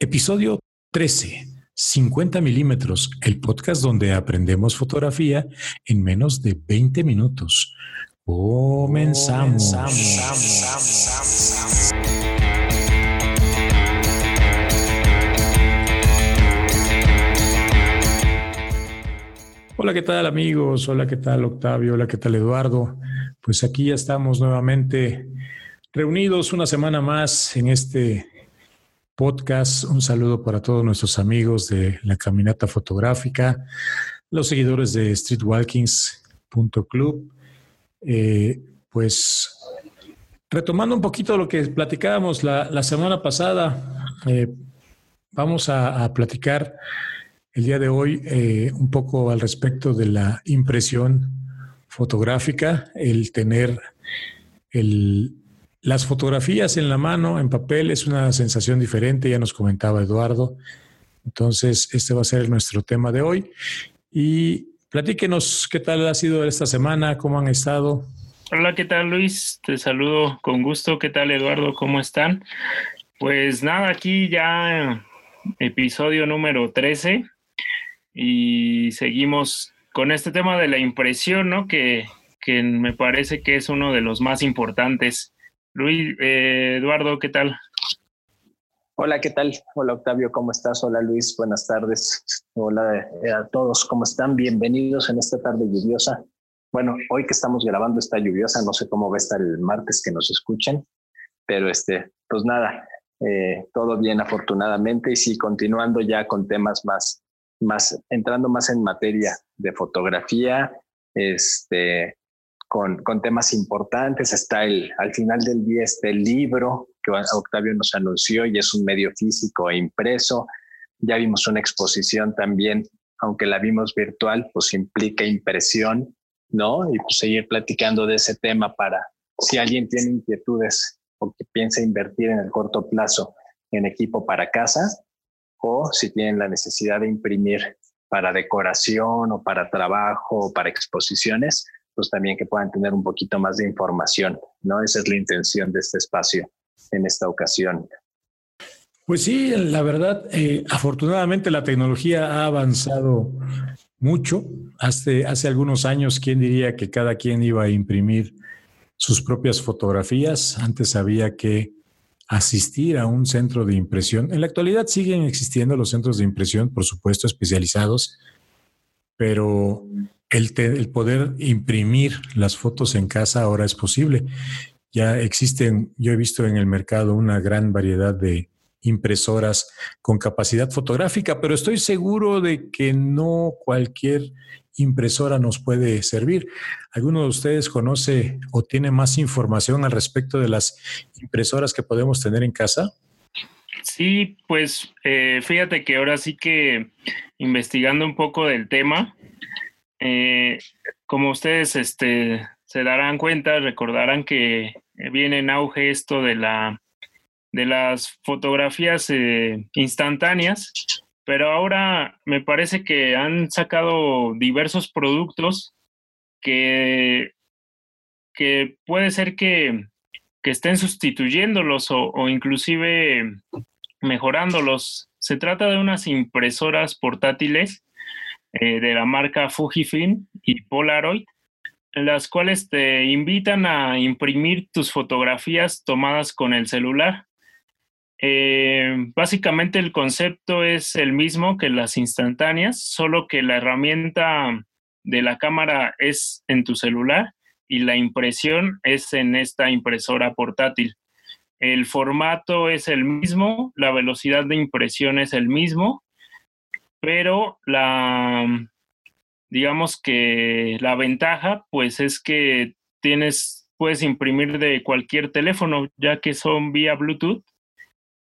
Episodio 13. 50 milímetros, el podcast donde aprendemos fotografía en menos de 20 minutos. Comenzamos. Hola, ¿qué tal amigos? Hola, ¿qué tal Octavio? Hola, ¿qué tal Eduardo? Pues aquí ya estamos nuevamente reunidos una semana más en este podcast. Un saludo para todos nuestros amigos de la Caminata Fotográfica, los seguidores de streetwalkings.club. Eh, pues retomando un poquito lo que platicábamos la, semana pasada, eh, vamos a, platicar el día de hoy eh, un poco al respecto de la impresión fotográfica, el tener el las fotografías en la mano, en papel, es una sensación diferente, ya nos comentaba Eduardo. Entonces, este va a ser nuestro tema de hoy. Y platíquenos qué tal ha sido esta semana, cómo han estado. Hola, ¿qué tal Luis? Te saludo con gusto. ¿Qué tal Eduardo? ¿Cómo están? Pues nada, aquí ya episodio número 13 y seguimos con este tema de la impresión, ¿no? Que, que me parece que es uno de los más importantes Luis, eh, Eduardo, ¿qué tal? Hola, ¿qué tal? Hola Octavio, ¿cómo estás? Hola Luis, buenas tardes. Hola eh, a todos, ¿cómo están? Bienvenidos en esta tarde lluviosa. Bueno, hoy que estamos grabando esta lluviosa, no sé cómo va a estar el martes que nos escuchen, pero este, pues nada, eh, todo bien afortunadamente y sí, continuando ya con temas más, más, entrando más en materia de fotografía, este, con, temas importantes. Está el, al final del día este libro que Octavio nos anunció y es un medio físico e impreso. Ya vimos una exposición también, aunque la vimos virtual, pues implica impresión, ¿no? Y pues seguir platicando de ese tema para si alguien tiene inquietudes o que piensa invertir en el corto plazo en equipo para casa o si tienen la necesidad de imprimir para decoración o para trabajo o para exposiciones, pues también que puedan tener un poquito más de información, ¿no? Esa es la intención de este espacio en esta ocasión. Pues sí, la verdad, eh, afortunadamente la tecnología ha avanzado mucho. Hace, hace algunos años, ¿quién diría que cada quien iba a imprimir sus propias fotografías? Antes había que asistir a un centro de impresión. En la actualidad siguen existiendo los centros de impresión, por supuesto, especializados, pero el, poder imprimir las fotos en casa ahora es posible. Ya existen, yo he visto en el mercado una gran variedad de impresoras con capacidad fotográfica, pero estoy seguro de que no cualquier impresora nos puede servir. ¿Alguno de ustedes conoce o tiene más información al respecto de las impresoras que podemos tener en casa? Sí, pues eh, fíjate que ahora sí que investigando un poco del tema, eh, como ustedes este, se darán cuenta, recordarán que viene en auge esto de, la, de las fotografías eh, instantáneas, pero ahora me parece que han sacado diversos productos que, que puede ser que, que estén sustituyéndolos o, o inclusive mejorándolos. Se trata de unas impresoras portátiles eh, de la marca Fujifilm y Polaroid, las cuales te invitan a imprimir tus fotografías tomadas con el celular. Eh, básicamente el concepto es el mismo que las instantáneas, solo que la herramienta de la cámara es en tu celular y la impresión es en esta impresora portátil. El formato es el mismo, la velocidad de impresión es el mismo pero la, digamos que la ventaja, pues es que tienes, puedes imprimir de cualquier teléfono, ya que son vía Bluetooth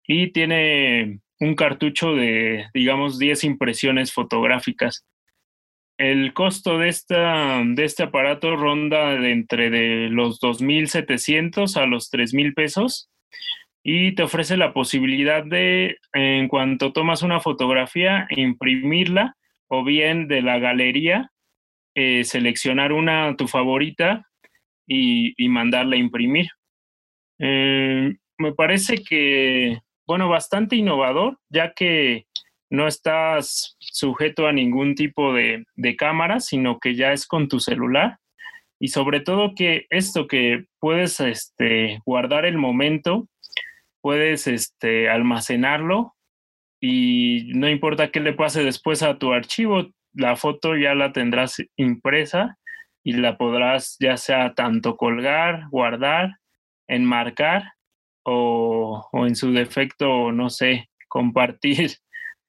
y tiene un cartucho de, digamos, 10 impresiones fotográficas. El costo de, esta, de este aparato ronda de entre de los 2.700 a los 3.000 pesos y te ofrece la posibilidad de, en cuanto tomas una fotografía, imprimirla o bien de la galería, eh, seleccionar una, tu favorita y, mandarla a imprimir. Eh, me parece que bueno, bastante innovador, ya que no estás sujeto a ningún tipo de, de cámara, sino que ya es con tu celular. Y sobre todo que esto que puedes este, guardar el momento, puedes este, almacenarlo y no importa qué le pase después a tu archivo, la foto ya la tendrás impresa y la podrás ya sea tanto colgar, guardar, enmarcar o, o en su defecto, no sé, compartir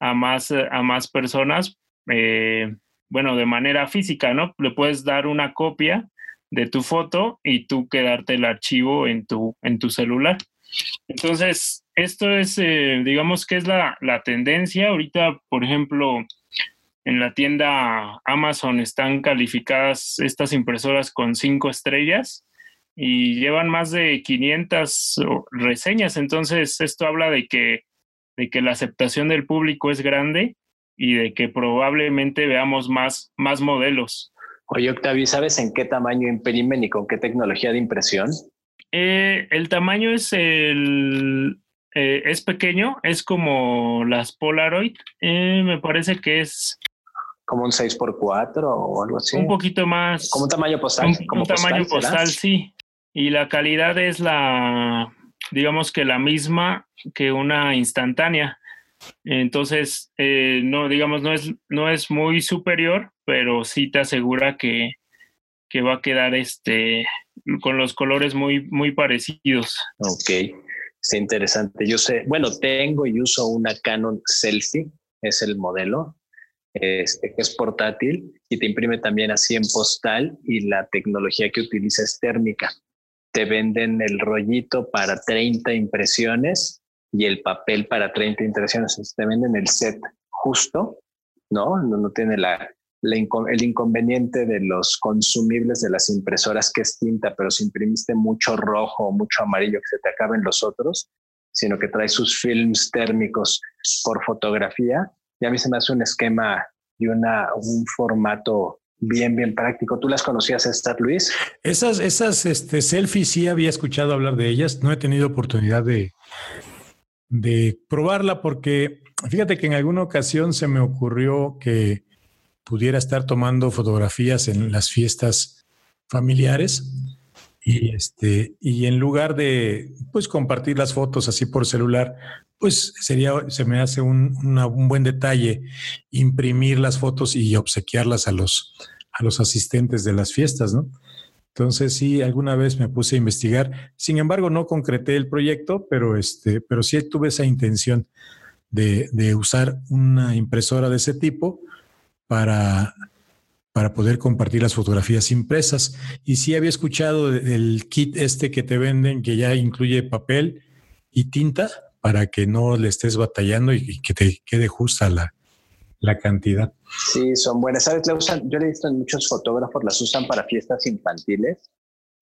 a más, a más personas, eh, bueno, de manera física, ¿no? Le puedes dar una copia de tu foto y tú quedarte el archivo en tu, en tu celular. Entonces, esto es, eh, digamos que es la, la tendencia. Ahorita, por ejemplo, en la tienda Amazon están calificadas estas impresoras con cinco estrellas y llevan más de 500 reseñas. Entonces, esto habla de que, de que la aceptación del público es grande y de que probablemente veamos más, más modelos. Oye, Octavio, ¿sabes en qué tamaño imprimen y con qué tecnología de impresión? Eh, el tamaño es el eh, es pequeño, es como las Polaroid. Eh, me parece que es como un 6x4 o algo así. Un poquito más. Como un tamaño postal. Un, como tamaño postal, sí. Y la calidad es la, digamos que la misma que una instantánea. Entonces, no, digamos, no es, no es muy superior, pero sí te asegura que, que va a quedar este con los colores muy, muy parecidos. Ok, es interesante. Yo sé, bueno, tengo y uso una Canon Selfie, es el modelo, este, es portátil y te imprime también así en postal y la tecnología que utiliza es térmica. Te venden el rollito para 30 impresiones y el papel para 30 impresiones. te venden el set justo, ¿no? No, no tiene la, el inconveniente de los consumibles de las impresoras que es tinta, pero si imprimiste mucho rojo o mucho amarillo que se te acaben los otros, sino que trae sus films térmicos por fotografía, y a mí se me hace un esquema y una, un formato bien, bien práctico. ¿Tú las conocías estas, Luis? Esas, esas este, selfies sí había escuchado hablar de ellas. No he tenido oportunidad de, de probarla porque fíjate que en alguna ocasión se me ocurrió que pudiera estar tomando fotografías en las fiestas familiares y este y en lugar de pues compartir las fotos así por celular pues sería se me hace un, un buen detalle imprimir las fotos y obsequiarlas a los a los asistentes de las fiestas no entonces sí alguna vez me puse a investigar. Sin embargo no concreté el proyecto pero este pero sí tuve esa intención de, de usar una impresora de ese tipo para, para poder compartir las fotografías impresas. Y sí había escuchado el kit este que te venden, que ya incluye papel y tinta para que no le estés batallando y, que te quede justa la, la cantidad. Sí, son buenas. ¿Sabes? La usan, yo le he visto en muchos fotógrafos, las usan para fiestas infantiles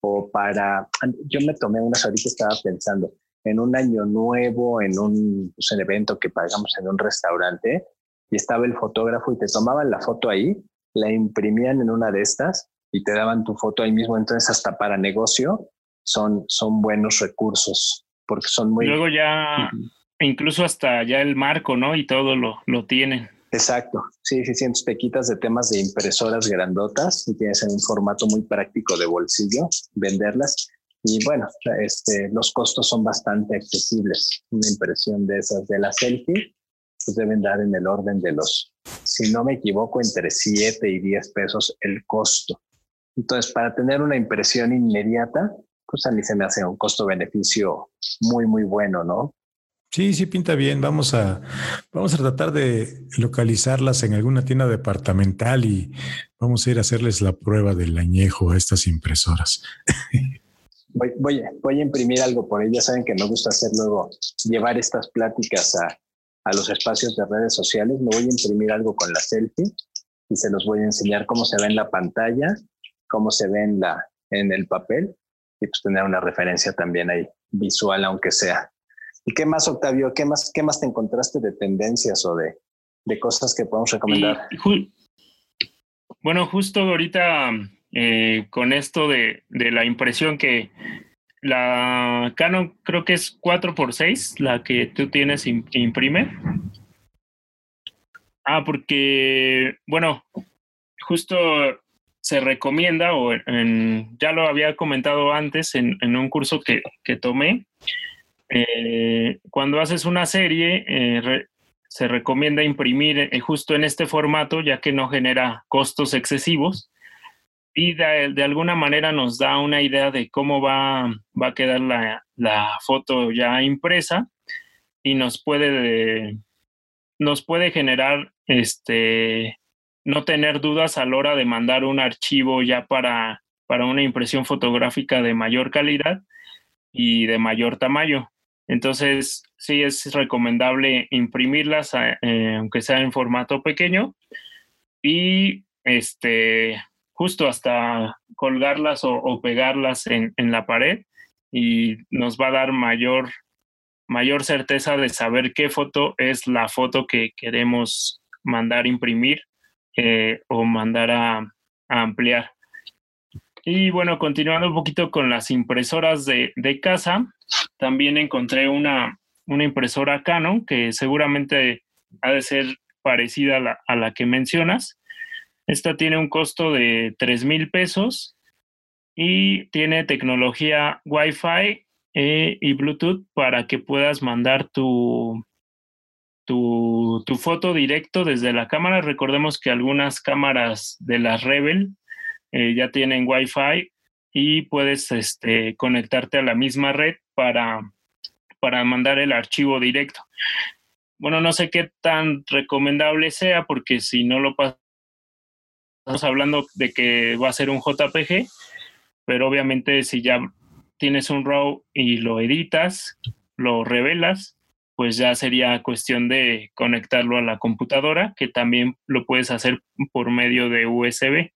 o para... Yo me tomé unas ahorita, estaba pensando, en un año nuevo, en un, pues, un evento que pagamos en un restaurante, y estaba el fotógrafo y te tomaban la foto ahí, la imprimían en una de estas y te daban tu foto ahí mismo. Entonces, hasta para negocio son, son buenos recursos porque son muy... Luego ya, incluso hasta ya el marco, ¿no? Y todo lo, lo tienen. Exacto, sí, sí, sí, te quitas de temas de impresoras grandotas y tienes en un formato muy práctico de bolsillo venderlas. Y bueno, este, los costos son bastante accesibles. Una impresión de esas de la selfie pues deben dar en el orden de los, si no me equivoco, entre 7 y 10 pesos el costo. Entonces, para tener una impresión inmediata, pues a mí se me hace un costo-beneficio muy, muy bueno, ¿no? Sí, sí, pinta bien. Vamos a, vamos a tratar de localizarlas en alguna tienda departamental y vamos a ir a hacerles la prueba del añejo a estas impresoras. Voy, voy, voy a imprimir algo por ellas. Saben que me gusta hacer luego, llevar estas pláticas a, a los espacios de redes sociales, me voy a imprimir algo con la selfie y se los voy a enseñar cómo se ve en la pantalla, cómo se ve en, la, en el papel y pues tener una referencia también ahí visual, aunque sea. ¿Y qué más, Octavio? ¿Qué más, qué más te encontraste de tendencias o de, de cosas que podemos recomendar? bueno, justo ahorita eh, con esto de, de, la impresión que la Canon creo que es 4x6, la que tú tienes que imprime. Ah, porque, bueno, justo se recomienda, o ya lo había comentado antes en, un curso que, tomé, eh, cuando haces una serie, eh, se recomienda imprimir eh, justo en este formato, ya que no genera costos excesivos y de, alguna manera nos da una idea de cómo va, va a quedar la, la, foto ya impresa y nos puede, nos puede generar este, no tener dudas a la hora de mandar un archivo ya para, para una impresión fotográfica de mayor calidad y de mayor tamaño. Entonces, sí es recomendable imprimirlas, eh, aunque sea en formato pequeño, y este, justo hasta colgarlas o, pegarlas en, la pared y nos va a dar mayor, mayor certeza de saber qué foto es la foto que queremos mandar imprimir eh, o mandar a, ampliar. Y bueno, continuando un poquito con las impresoras de, casa, también encontré una, una, impresora Canon que seguramente ha de ser parecida a la, a la que mencionas. Esta tiene un costo de 3 mil pesos y tiene tecnología Wi-Fi eh, y Bluetooth para que puedas mandar tu, tu, foto directo desde la cámara. Recordemos que algunas cámaras de las Rebel eh, ya tienen Wi-Fi y puedes este, conectarte a la misma red para, para mandar el archivo directo. Bueno, no sé qué tan recomendable sea porque si no lo pasas estamos hablando de que va a ser un JPG, pero obviamente si ya tienes un RAW y lo editas, lo revelas, pues ya sería cuestión de conectarlo a la computadora, que también lo puedes hacer por medio de USB.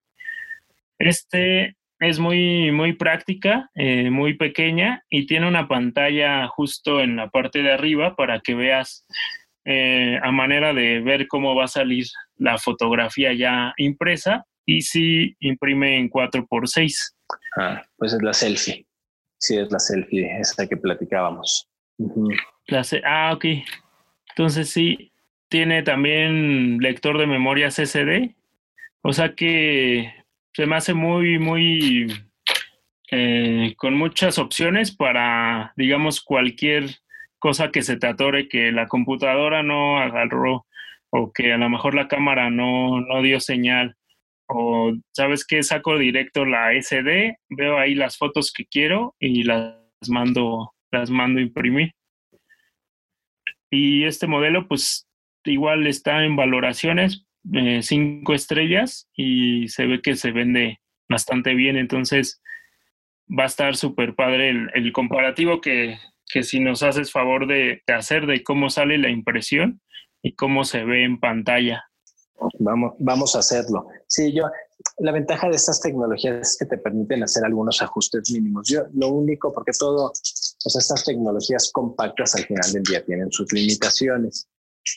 Este es muy, muy práctica, eh, muy pequeña y tiene una pantalla justo en la parte de arriba para que veas eh, a manera de ver cómo va a salir la fotografía ya impresa y si imprime en 4x6. Ah, pues es la selfie. Sí, es la selfie, esa que platicábamos. ah, ok. Entonces sí, tiene también lector de memoria CCD. O sea que se me hace muy, muy eh, con muchas opciones para, digamos, cualquier cosa que se te atore que la computadora no agarró o que a lo mejor la cámara no, no dio señal o sabes que saco directo la SD, veo ahí las fotos que quiero y las mando, las mando a imprimir. Y este modelo pues igual está en valoraciones, eh, cinco estrellas y se ve que se vende bastante bien, entonces va a estar súper padre el, comparativo que, que si nos haces favor de, hacer de cómo sale la impresión y cómo se ve en pantalla. Vamos, vamos a hacerlo. Sí, yo, la ventaja de estas tecnologías es que te permiten hacer algunos ajustes mínimos. Yo, lo único, porque todo, pues estas tecnologías compactas al final del día tienen sus limitaciones.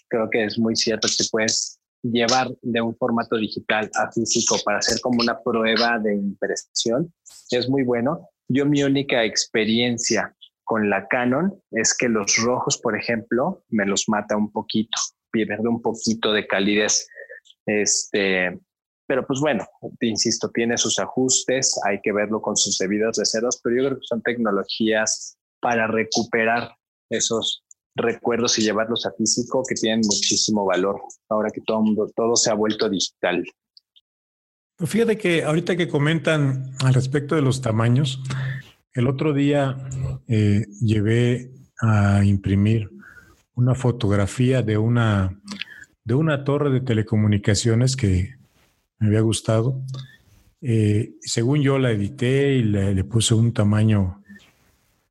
Creo que es muy cierto que puedes llevar de un formato digital a físico para hacer como una prueba de impresión. Es muy bueno. Yo mi única experiencia con la Canon es que los rojos, por ejemplo, me los mata un poquito, pierde un poquito de calidez. Este, pero pues bueno, insisto, tiene sus ajustes, hay que verlo con sus debidas reservas, pero yo creo que son tecnologías para recuperar esos recuerdos y llevarlos a físico que tienen muchísimo valor ahora que todo, mundo, todo se ha vuelto digital. Fíjate que ahorita que comentan al respecto de los tamaños, el otro día eh, llevé a imprimir una fotografía de una de una torre de telecomunicaciones que me había gustado. Eh, según yo la edité y le, puse un tamaño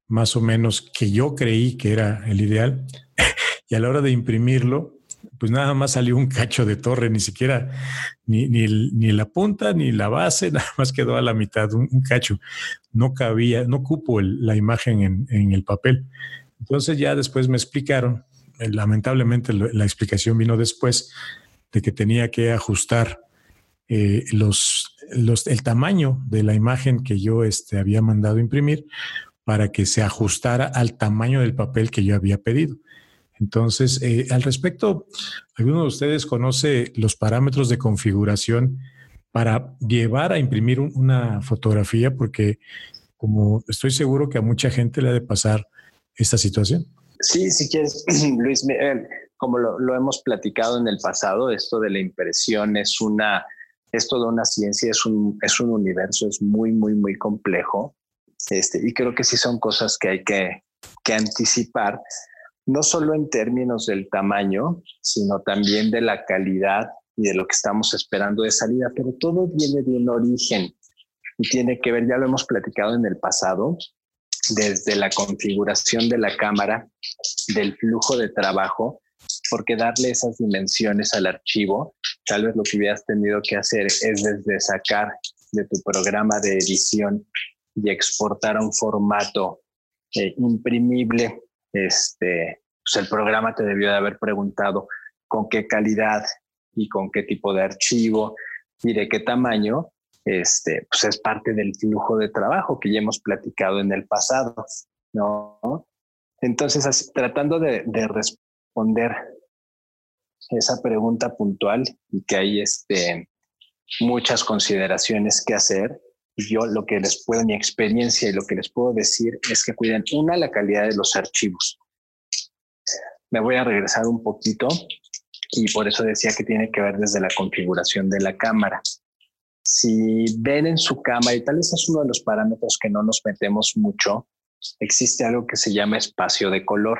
más o menos que yo creí que era el ideal. y a la hora de imprimirlo, pues nada más salió un cacho de torre, ni siquiera, ni, ni, la punta, ni la base, nada más quedó a la mitad, un, cacho. No cabía, no cupo la imagen en, en, el papel. Entonces ya después me explicaron eh, lamentablemente la explicación vino después de que tenía que ajustar eh, los, los, el tamaño de la imagen que yo este, había mandado imprimir para que se ajustara al tamaño del papel que yo había pedido. Entonces, eh, al respecto, ¿alguno de ustedes conoce los parámetros de configuración para llevar a imprimir una fotografía? Porque como estoy seguro que a mucha gente le ha de pasar esta situación. Sí, si quieres, Luis, como lo, hemos platicado en el pasado, esto de la impresión es una, es toda una ciencia, es un, es un universo, es muy, muy, muy complejo. Este, y creo que sí son cosas que hay que, que anticipar, no solo en términos del tamaño, sino también de la calidad y de lo que estamos esperando de salida, pero todo viene de un origen y tiene que ver, ya lo hemos platicado en el pasado, desde la configuración de la cámara, del flujo de trabajo, porque darle esas dimensiones al archivo, tal vez lo que hubieras tenido que hacer es desde sacar de tu programa de edición y exportar a un formato eh, imprimible, este, pues el programa te debió de haber preguntado con qué calidad y con qué tipo de archivo y de qué tamaño, este, pues es parte del flujo de trabajo que ya hemos platicado en el pasado, ¿no? Entonces, tratando de, de, responder esa pregunta puntual y que hay este, muchas consideraciones que hacer, yo lo que les puedo, mi experiencia y lo que les puedo decir es que cuiden, una, la calidad de los archivos. Me voy a regresar un poquito y por eso decía que tiene que ver desde la configuración de la cámara. Si ven en su cámara, y tal vez es uno de los parámetros que no nos metemos mucho, existe algo que se llama espacio de color.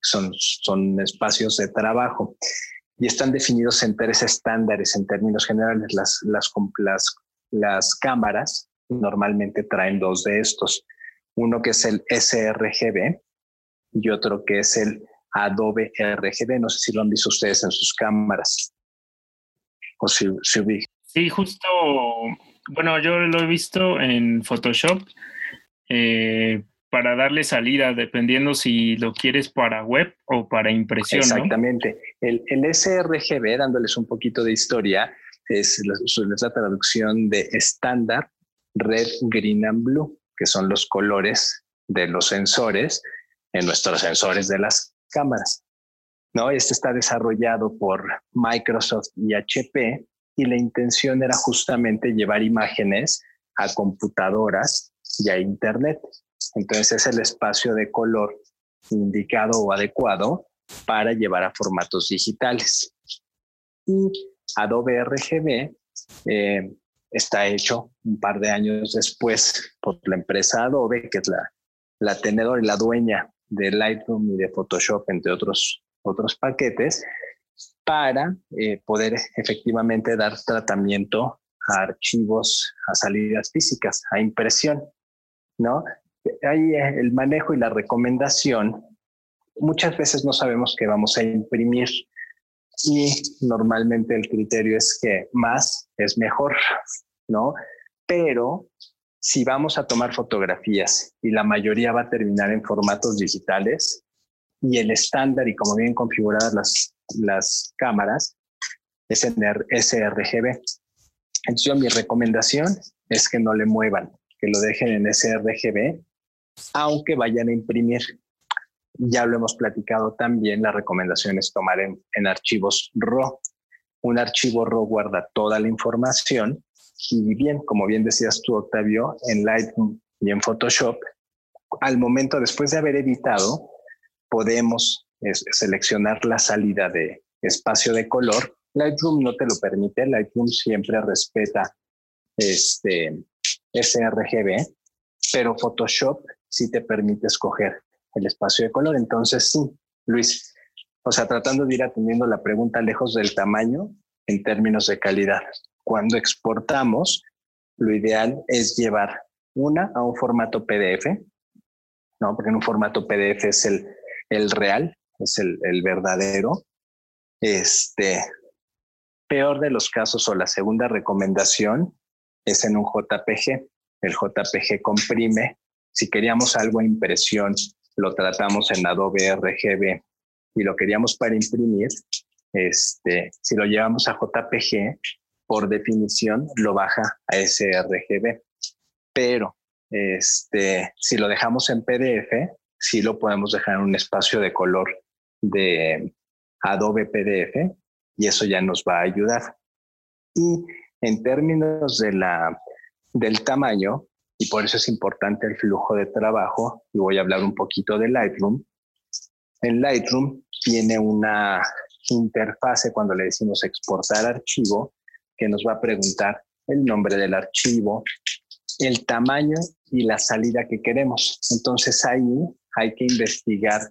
Son, son espacios de trabajo y están definidos en tres estándares en términos generales. Las, las, las las cámaras normalmente traen dos de estos. Uno que es el sRGB y otro que es el Adobe RGB. No sé si lo han visto ustedes en sus cámaras. O si, si Sí, justo, bueno, yo lo he visto en Photoshop eh, para darle salida, dependiendo si lo quieres para web o para impresión. Exactamente. El, el sRGB, dándoles un poquito de historia, es la, traducción de estándar red, green and blue, que son los colores de los sensores en nuestros sensores de las cámaras. ¿no? Este está desarrollado por Microsoft y HP y la intención era justamente llevar imágenes a computadoras y a Internet. Entonces es el espacio de color indicado o adecuado para llevar a formatos digitales. Y Adobe RGB eh, está hecho un par de años después por la empresa Adobe, que es la, la tenedora y la dueña de Lightroom y de Photoshop, entre otros, otros paquetes, para eh, poder efectivamente dar tratamiento a archivos, a salidas físicas, a impresión, ¿no? Ahí eh, el manejo y la recomendación, muchas veces no sabemos que vamos a imprimir y normalmente el criterio es que más es mejor, ¿no? Pero si vamos a tomar fotografías y la mayoría va a terminar en formatos digitales y el estándar y como bien configuradas las, las cámaras es en sRGB. Entonces mi recomendación es que no le muevan, que lo dejen en sRGB, aunque vayan a imprimir ya lo hemos platicado también, la recomendación es tomar en, archivos RAW. Un archivo RAW guarda toda la información y bien, como bien decías tú, Octavio, en Lightroom y en Photoshop, al momento después de haber editado, podemos seleccionar la salida de espacio de color. Lightroom no te lo permite, Lightroom siempre respeta este sRGB, pero Photoshop sí te permite escoger el espacio de color. Entonces, sí, Luis, o sea, tratando de ir atendiendo la pregunta lejos del tamaño en términos de calidad. Cuando exportamos, lo ideal es llevar una a un formato PDF, ¿no? Porque en un formato PDF es el, el real, es el, el verdadero. Este, peor de los casos o la segunda recomendación es en un JPG. El JPG comprime. Si queríamos algo a impresión lo tratamos en Adobe RGB y lo queríamos para imprimir, este, si lo llevamos a JPG, por definición lo baja a sRGB. Pero este, si lo dejamos en PDF, sí lo podemos dejar en un espacio de color de Adobe PDF y eso ya nos va a ayudar. Y en términos de la, del tamaño, y por eso es importante el flujo de trabajo, y voy a hablar un poquito de Lightroom. En Lightroom tiene una interfase cuando le decimos exportar archivo, que nos va a preguntar el nombre del archivo, el tamaño y la salida que queremos. Entonces ahí hay que investigar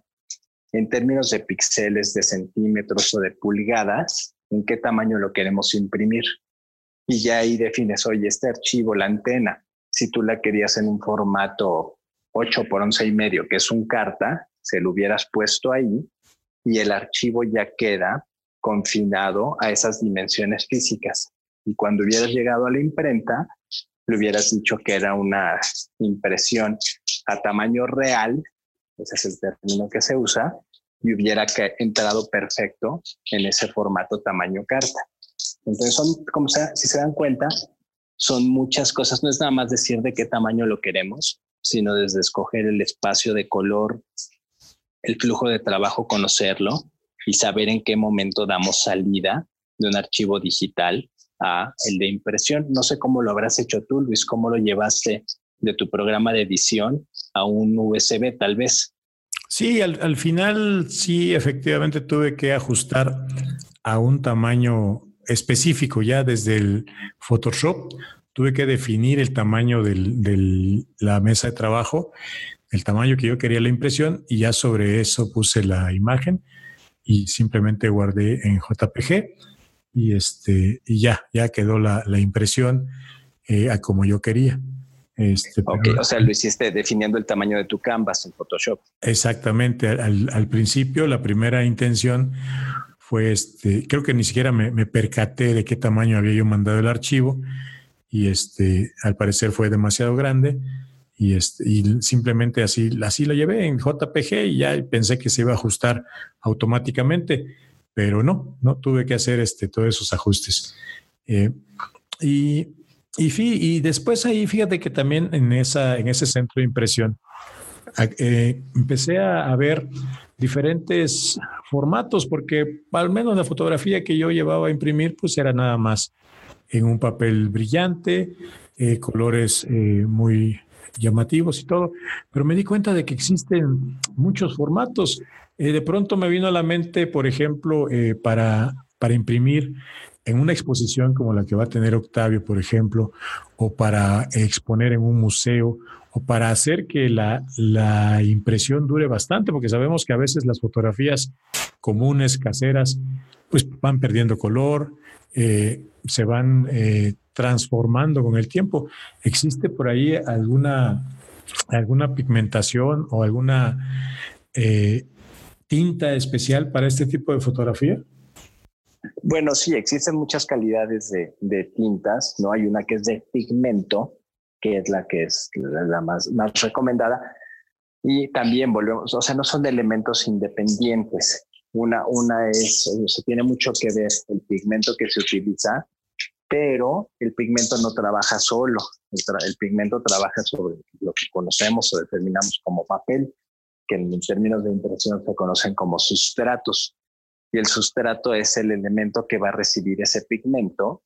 en términos de píxeles, de centímetros o de pulgadas, en qué tamaño lo queremos imprimir. Y ya ahí defines, oye, este archivo, la antena, si tú la querías en un formato 8 por 11 y medio, que es un carta, se lo hubieras puesto ahí y el archivo ya queda confinado a esas dimensiones físicas. Y cuando hubieras llegado a la imprenta, le hubieras dicho que era una impresión a tamaño real, ese es el término que se usa, y hubiera entrado perfecto en ese formato tamaño carta. Entonces, son, como sea, si se dan cuenta, son muchas cosas. No es nada más decir de qué tamaño lo queremos, sino desde escoger el espacio de color, el flujo de trabajo, conocerlo y saber en qué momento damos salida de un archivo digital a el de impresión. No sé cómo lo habrás hecho tú, Luis, cómo lo llevaste de tu programa de edición a un USB tal vez. Sí, al, final sí, efectivamente tuve que ajustar a un tamaño específico ya desde el Photoshop. Tuve que definir el tamaño de la mesa de trabajo, el tamaño que yo quería la impresión y ya sobre eso puse la imagen y simplemente guardé en JPG y este y ya, ya quedó la, impresión eh, a como yo quería. Este, ok, o sea, lo hiciste definiendo el tamaño de tu canvas en Photoshop. Exactamente. Al, principio, la primera intención fue este, creo que ni siquiera me, percaté de qué tamaño había yo mandado el archivo y este, al parecer fue demasiado grande y, este, y simplemente así, así lo llevé en JPG y ya pensé que se iba a ajustar automáticamente pero no, no tuve que hacer este, todos esos ajustes. Eh, y, y, después ahí, fíjate que también en, esa, en ese centro de impresión, eh, empecé a, ver diferentes formatos, porque al menos la fotografía que yo llevaba a imprimir, pues era nada más en un papel brillante, eh, colores muy llamativos y todo, pero me di cuenta de que existen muchos formatos. Eh, de pronto me vino a la mente, por ejemplo, eh, para, para imprimir en una exposición como la que va a tener Octavio, por ejemplo, o para exponer en un museo, o para hacer que la, la impresión dure bastante, porque sabemos que a veces las fotografías comunes, caseras, pues van perdiendo color, eh, se van transformando con el tiempo. ¿Existe por ahí alguna, alguna pigmentación o alguna tinta especial para este tipo de fotografía? Bueno, sí, existen muchas calidades de, tintas, ¿no? Hay una que es de pigmento, que es la que es la más, más recomendada. Y también volvemos, o sea, no son de elementos independientes. Una, una es, se tiene mucho que ver el pigmento que se utiliza, pero el pigmento no trabaja solo. el pigmento trabaja sobre lo que conocemos o determinamos como papel que en términos de impresión se conocen como sustratos. Y el sustrato es el elemento que va a recibir ese pigmento,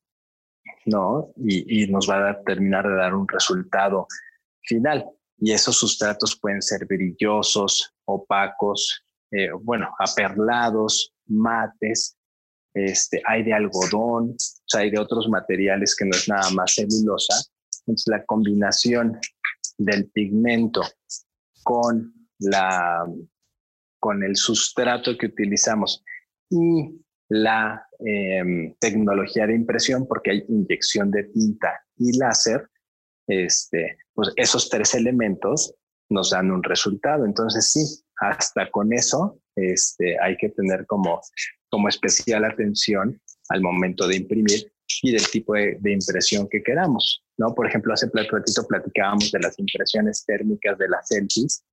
¿no? Y, nos va a terminar de dar un resultado final. Y esos sustratos pueden ser brillosos, opacos, eh, bueno, aperlados, mates, este, hay de algodón, hay de otros materiales que no es nada más celulosa. Entonces, la combinación del pigmento con la, con el sustrato que utilizamos y la em, tecnología de impresión, porque hay inyección de tinta y láser, este, pues esos tres elementos nos dan un resultado. Entonces sí, hasta con eso este, hay que tener como, como especial atención al momento de imprimir y del tipo de, impresión que queramos. ¿no? Por ejemplo, hace ratito platicábamos de las impresiones térmicas de las selfies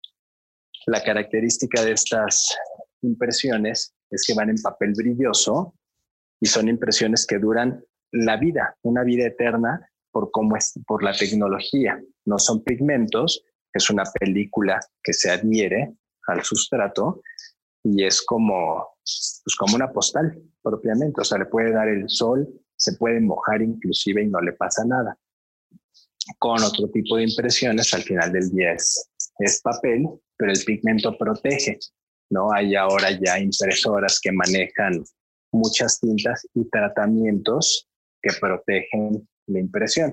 la característica de estas impresiones es que van en papel brilloso y son impresiones que duran la vida, una vida eterna por cómo es, por la tecnología. no son pigmentos, es una película que se adhiere al sustrato y es como, pues como una postal propiamente, o sea, le puede dar el sol, se puede mojar inclusive y no le pasa nada. Con otro tipo de impresiones, al final del día es, es papel, pero el pigmento protege, ¿no? Hay ahora ya impresoras que manejan muchas tintas y tratamientos que protegen la impresión.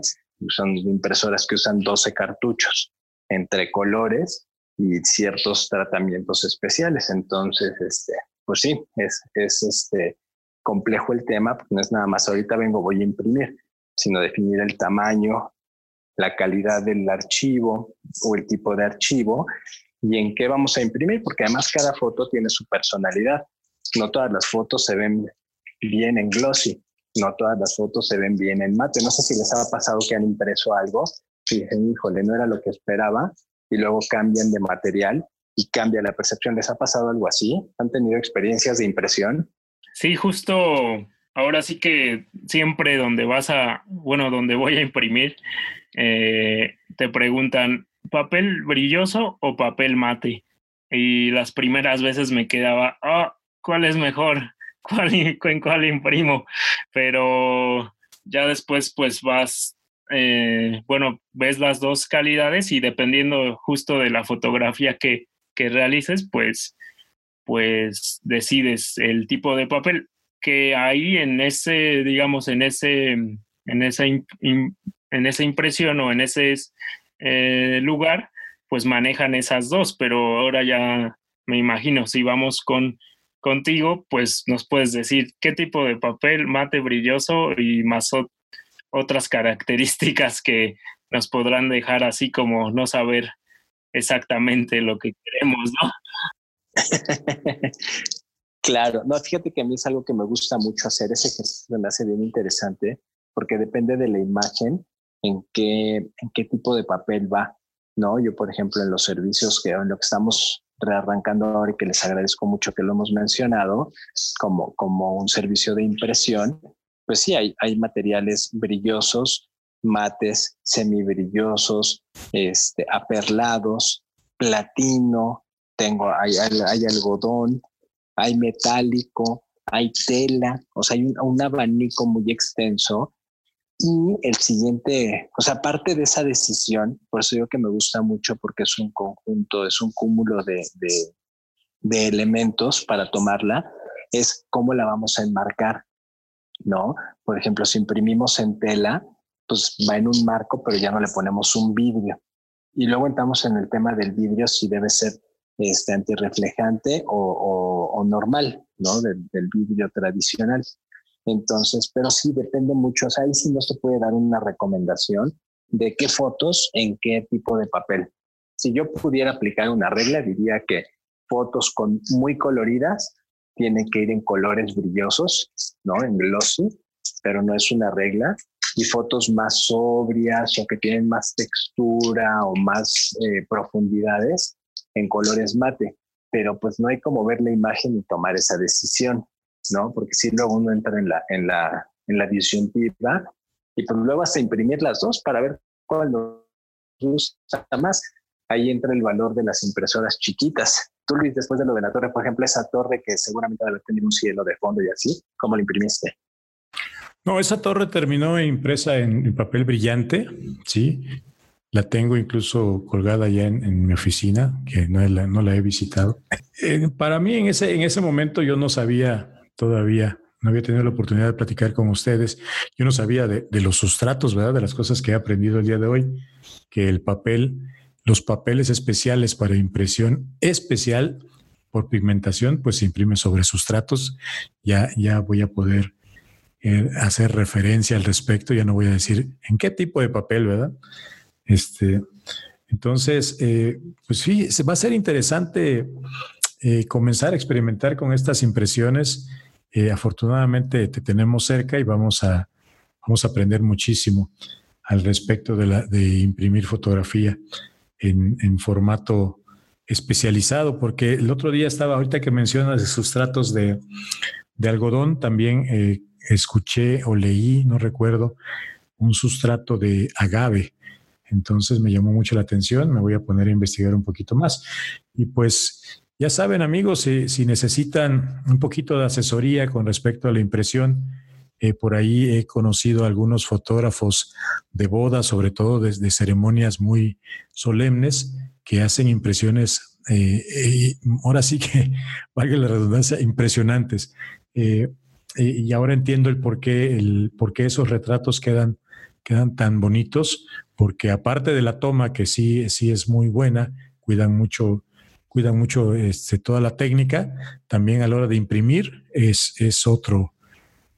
Son impresoras que usan 12 cartuchos entre colores y ciertos tratamientos especiales. Entonces, este, pues sí, es, es este, complejo el tema, porque no es nada más ahorita vengo, voy a imprimir, sino definir el tamaño, la calidad del archivo o el tipo de archivo y en qué vamos a imprimir, porque además cada foto tiene su personalidad. No todas las fotos se ven bien en glossy, no todas las fotos se ven bien en mate. No sé si les ha pasado que han impreso algo y dicen, híjole, no era lo que esperaba, y luego cambian de material y cambia la percepción. ¿Les ha pasado algo así? ¿Han tenido experiencias de impresión? Sí, justo ahora sí que siempre donde vas a, bueno, donde voy a imprimir, eh, te preguntan, ¿papel brilloso o papel mate? Y las primeras veces me quedaba, ah, ¿cuál es mejor? ¿Cuál, ¿En cuál imprimo? Pero ya después pues vas, eh, bueno, ves las dos calidades y dependiendo justo de la fotografía que, que realices, pues pues decides el tipo de papel que ahí en ese, digamos, en ese, en esa, en esa impresión o en ese eh, lugar, pues manejan esas dos, pero ahora ya me imagino, si vamos con contigo, pues nos puedes decir qué tipo de papel, mate brilloso y más otras características que nos podrán dejar así como no saber exactamente lo que queremos, ¿no? claro, no, fíjate que a mí es algo que me gusta mucho hacer, ese ejercicio me hace bien interesante, porque depende de la imagen en qué, en qué tipo de papel va, ¿no? Yo, por ejemplo, en los servicios que en lo que estamos rearrancando ahora y que les agradezco mucho que lo hemos mencionado, como, como un servicio de impresión, pues sí, hay, hay materiales brillosos, mates, semibrillosos, este, aperlados, platino, tengo, hay, hay, algodón, hay metálico, hay tela, o sea, hay un, abanico muy extenso. Y el siguiente, o sea, aparte de esa decisión, por eso digo que me gusta mucho porque es un conjunto, es un cúmulo de, de, de elementos para tomarla, es cómo la vamos a enmarcar, ¿no? Por ejemplo, si imprimimos en tela, pues va en un marco, pero ya no le ponemos un vidrio. Y luego entramos en el tema del vidrio, si debe ser este, antirreflejante o, o, normal, ¿no? Del, del, vidrio tradicional. Entonces, pero sí depende mucho, o ahí sí no se puede dar una recomendación de qué fotos en qué tipo de papel. Si yo pudiera aplicar una regla, diría que fotos con muy coloridas tienen que ir en colores brillosos, ¿no? En glossy, pero no es una regla. Y fotos más sobrias o que tienen más textura o más eh, profundidades en colores mate, pero pues no hay como ver la imagen y tomar esa decisión, ¿no? Porque si luego uno entra en la, en la, en la disyuntiva y pues luego hasta imprimir las dos para ver cuál nos gusta más. Ahí entra el valor de las impresoras chiquitas. Tú, Luis, después de lo de la torre, por ejemplo, esa torre que seguramente debe tener un cielo de fondo y así, ¿cómo la imprimiste? No, esa torre terminó impresa en papel brillante, sí, la tengo incluso colgada ya en, mi oficina, que no la, no la he visitado. Eh, para mí en ese, en ese momento yo no sabía todavía, no había tenido la oportunidad de platicar con ustedes, yo no sabía de, los sustratos, ¿verdad? De las cosas que he aprendido el día de hoy, que el papel, los papeles especiales para impresión especial por pigmentación, pues se imprime sobre sustratos. Ya, ya voy a poder eh, hacer referencia al respecto, ya no voy a decir en qué tipo de papel, ¿verdad? Este, entonces, eh, pues sí, va a ser interesante eh, comenzar a experimentar con estas impresiones. Eh, afortunadamente te tenemos cerca y vamos a, vamos a aprender muchísimo al respecto de, la, de imprimir fotografía en, en, formato especializado, porque el otro día estaba, ahorita que mencionas de sustratos de, de algodón, también escuché o leí, no recuerdo, un sustrato de agave Entonces me llamó mucho la atención, me voy a poner a investigar un poquito más. Y pues ya saben amigos, si, necesitan un poquito de asesoría con respecto a la impresión, eh, por ahí he conocido a algunos fotógrafos de bodas, sobre todo desde ceremonias muy solemnes, que hacen impresiones, eh, eh, ahora sí que, valga la redundancia, impresionantes. y ahora entiendo el por qué, el por qué esos retratos quedan, quedan tan bonitos, porque aparte de la toma, que sí, sí es muy buena, cuidan mucho, cuidan mucho este, toda la técnica, también a la hora de imprimir es, es otro,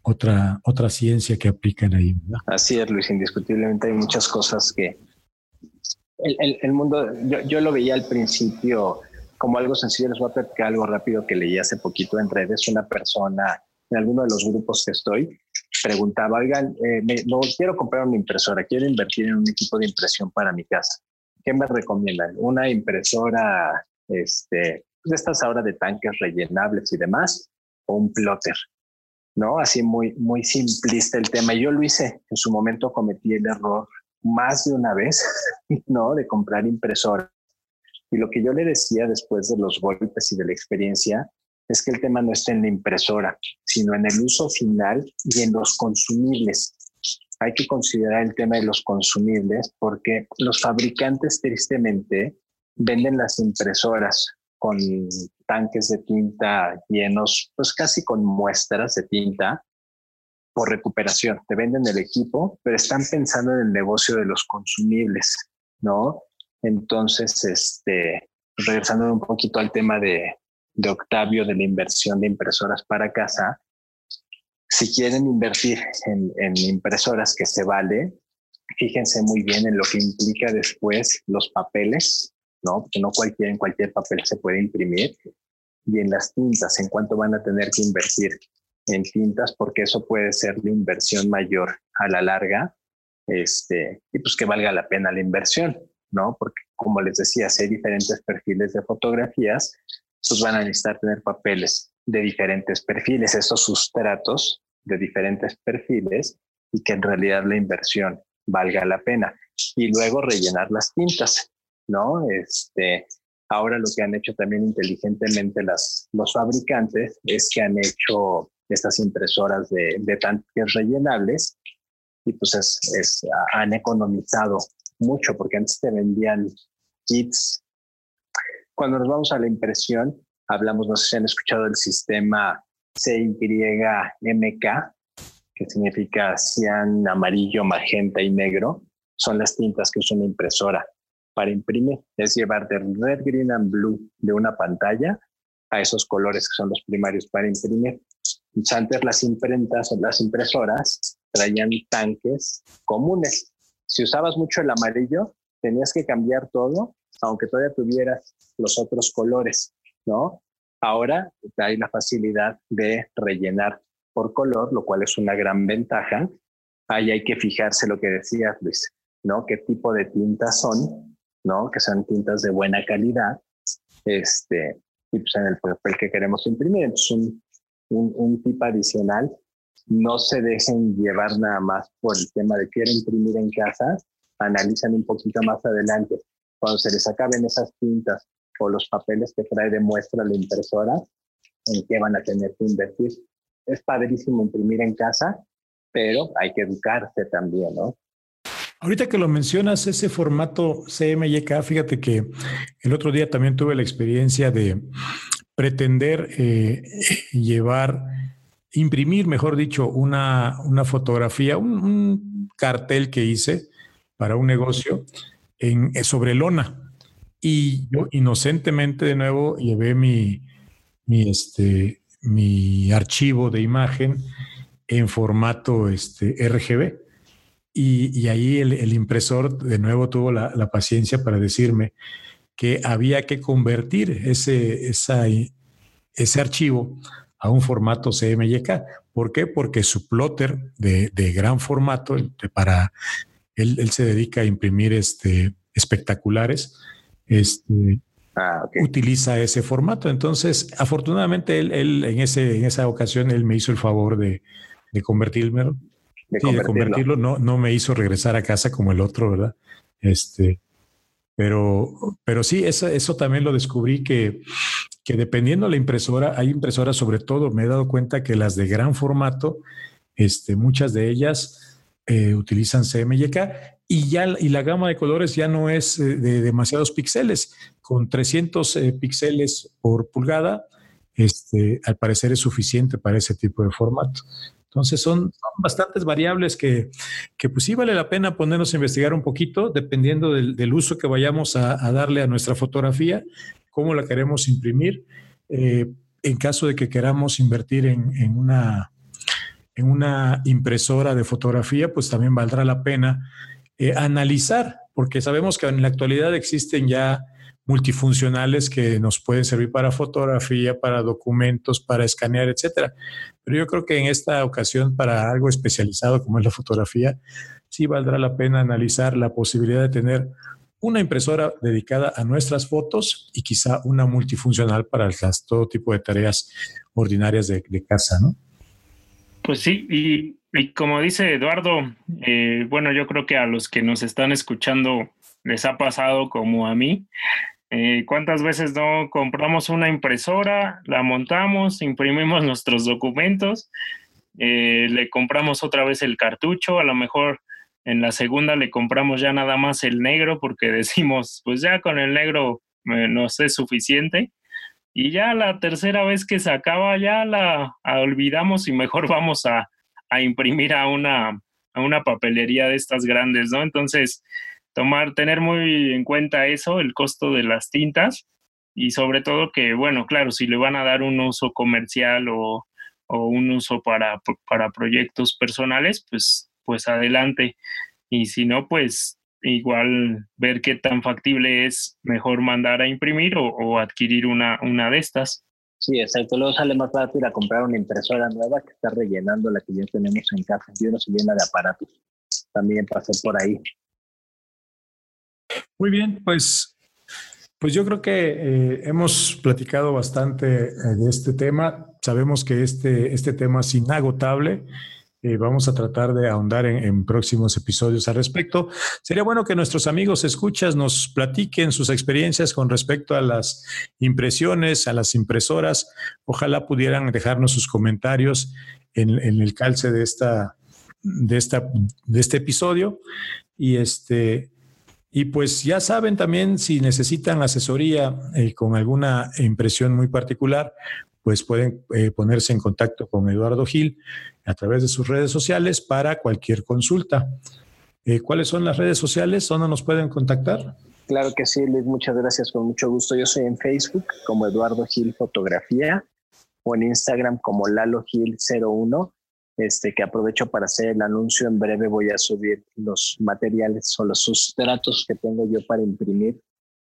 otra, otra ciencia que aplican ahí. Así es, Luis, indiscutiblemente hay muchas cosas que el, el, mundo, yo, yo, lo veía al principio como algo sencillo, les voy a platicar algo rápido que leí hace poquito en redes, una persona en alguno de los grupos que estoy, preguntaba, oigan, eh, me, no, quiero comprar una impresora, quiero invertir en un equipo de impresión para mi casa. ¿Qué me recomiendan? Una impresora, este, de estas ahora de tanques rellenables y demás, o un plotter, ¿no? Así muy, muy simplista el tema. Yo lo hice, en su momento cometí el error más de una vez, ¿no? De comprar impresora. Y lo que yo le decía después de los golpes y de la experiencia es que el tema no está en la impresora, sino en el uso final y en los consumibles. Hay que considerar el tema de los consumibles porque los fabricantes tristemente venden las impresoras con tanques de tinta llenos, pues casi con muestras de tinta por recuperación. Te venden el equipo, pero están pensando en el negocio de los consumibles, ¿no? Entonces, este, regresando un poquito al tema de, Octavio de la inversión de impresoras para casa, si quieren invertir en, en, impresoras que se vale, fíjense muy bien en lo que implica después los papeles, ¿no? Porque no cualquier, en cualquier papel se puede imprimir. Y en las tintas, en cuánto van a tener que invertir en tintas, porque eso puede ser la inversión mayor a la larga, este, y pues que valga la pena la inversión, ¿no? Porque como les decía, si hay diferentes perfiles de fotografías, pues van a necesitar tener papeles de diferentes perfiles, estos sustratos de diferentes perfiles y que en realidad la inversión valga la pena. Y luego rellenar las tintas, ¿no? Este, ahora lo que han hecho también inteligentemente las, los fabricantes es que han hecho estas impresoras de, de tanques rellenables y pues es, han economizado mucho porque antes te vendían kits cuando nos vamos a la impresión, hablamos, no sé si han escuchado del sistema CYMK, que significa cian, amarillo, magenta y negro. Son las tintas que usa una impresora para imprimir. Es llevar del red, green and blue de una pantalla a esos colores que son los primarios para imprimir. Antes las imprentas o las impresoras traían tanques comunes. Si usabas mucho el amarillo, tenías que cambiar todo aunque todavía tuvieras los otros colores, ¿no? Ahora hay la facilidad de rellenar por color, lo cual es una gran ventaja. Ahí hay que fijarse lo que decías, Luis, ¿no? ¿Qué tipo de tintas son, ¿no? Que sean tintas de buena calidad, este, y pues en el papel que queremos imprimir. Entonces, un, un, un tip adicional, no se dejen llevar nada más por el tema de quiero imprimir en casa, analizan un poquito más adelante cuando se les acaben esas tintas o los papeles que trae de muestra la impresora, en qué van a tener que invertir. Es padrísimo imprimir en casa, pero hay que educarse también, ¿no? Ahorita que lo mencionas, ese formato CMYK, fíjate que el otro día también tuve la experiencia de pretender eh, llevar, imprimir, mejor dicho, una, una fotografía, un, cartel que hice para un negocio en, eh, sobre lona. Y yo inocentemente de nuevo llevé mi, mi, este, mi archivo de imagen en formato este, RGB. Y, y ahí el, el, impresor de nuevo tuvo la, la, paciencia para decirme que había que convertir ese, esa, ese archivo a un formato CMYK. ¿Por qué? Porque su plotter de, de gran formato para él, se dedica a imprimir este, espectaculares. Este, ah, Utiliza ese formato. Entonces, afortunadamente, él, en, ese, en esa ocasión, él me hizo el favor de, de convertirlo. De, convertirlo. No, no me hizo regresar a casa como el otro, ¿verdad? Este, pero, pero sí, eso, eso también lo descubrí que, que dependiendo de la impresora, hay impresoras sobre todo, me he dado cuenta que las de gran formato, este, muchas de ellas eh, utilizan CMYK y ya y la gama de colores ya no es eh, de demasiados píxeles, con 300 eh, píxeles por pulgada, este, al parecer es suficiente para ese tipo de formato. Entonces son, bastantes variables que, que, pues sí vale la pena ponernos a investigar un poquito, dependiendo del, uso que vayamos a, darle a nuestra fotografía, cómo la queremos imprimir. Eh, en caso de que queramos invertir en, una, en una impresora de fotografía, pues también valdrá la pena eh, analizar, porque sabemos que en la actualidad existen ya multifuncionales que nos pueden servir para fotografía, para documentos, para escanear, etcétera. Pero yo creo que en esta ocasión, para algo especializado como es la fotografía, sí valdrá la pena analizar la posibilidad de tener una impresora dedicada a nuestras fotos y quizá una multifuncional para todo tipo de tareas ordinarias de, casa, ¿no? Pues sí, y, como dice Eduardo, eh, bueno, yo creo que a los que nos están escuchando les ha pasado como a mí, eh, ¿Cuántas veces no compramos una impresora, la montamos, imprimimos nuestros documentos, eh, le compramos otra vez el cartucho, a lo mejor en la segunda le compramos ya nada más el negro porque decimos, pues ya con el negro eh, nos es suficiente. Y ya la tercera vez que se acaba ya la olvidamos y mejor vamos a, a imprimir a una, a una papelería de estas grandes, ¿no? Entonces, tomar, tener muy en cuenta eso, el costo de las tintas y sobre todo que, bueno, claro, si le van a dar un uso comercial o, un uso para, para proyectos personales, pues, pues adelante. Y si no, pues igual ver qué tan factible es mejor mandar a imprimir o, adquirir una, una de estas. Sí, exacto. Luego sale más fácil a comprar una impresora nueva que está rellenando la que ya tenemos en casa y uno se llena de aparatos. También pasé por ahí. Muy bien, pues, pues yo creo que eh, hemos platicado bastante eh, de este tema. Sabemos que este, este tema es inagotable. Eh, vamos a tratar de ahondar en, próximos episodios al respecto. Sería bueno que nuestros amigos escuchas nos platiquen sus experiencias con respecto a las impresiones, a las impresoras. Ojalá pudieran dejarnos sus comentarios en, en el calce de esta, de esta, de este episodio. Y este, y pues ya saben también si necesitan asesoría eh, con alguna impresión muy particular, pues pueden eh, ponerse en contacto con Eduardo Gil a través de sus redes sociales para cualquier consulta. Eh, ¿Cuáles son las redes sociales? ¿Dónde nos pueden contactar? Claro que sí, Luis, muchas gracias, con mucho gusto. Yo soy en Facebook como Eduardo Gil Fotografía o en Instagram como Lalo Gil 01 este, que aprovecho para hacer el anuncio. En breve voy a subir los materiales o los sustratos que tengo yo para imprimir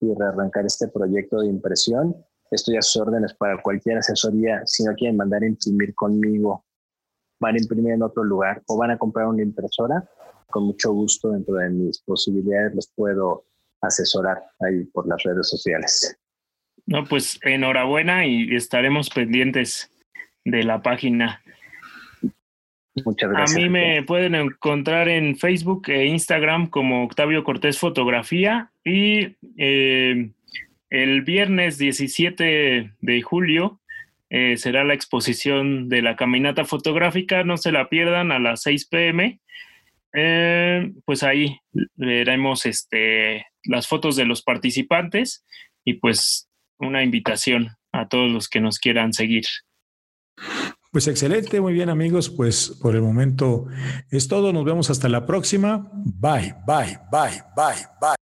y rearrancar este proyecto de impresión. Estoy a sus órdenes para cualquier asesoría. Si no quieren mandar a imprimir conmigo, van a imprimir en otro lugar o van a comprar una impresora, con mucho gusto dentro de mis posibilidades los puedo asesorar ahí por las redes sociales. No, pues enhorabuena y estaremos pendientes de la página. Muchas gracias. A mí me pueden encontrar en Facebook e Instagram como Octavio Cortés Fotografía y eh, el viernes 17 de julio eh, será la exposición de la caminata fotográfica. No se la pierdan a las 6 pm. Eh, pues ahí veremos este, las fotos de los participantes y pues una invitación a todos los que nos quieran seguir. Pues excelente, muy bien amigos, pues por el momento es todo, nos vemos hasta la próxima. Bye, bye, bye, bye, bye.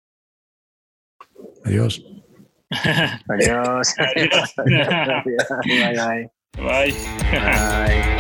Adiós. Adiós. Adiós. bye, bye. Bye. bye.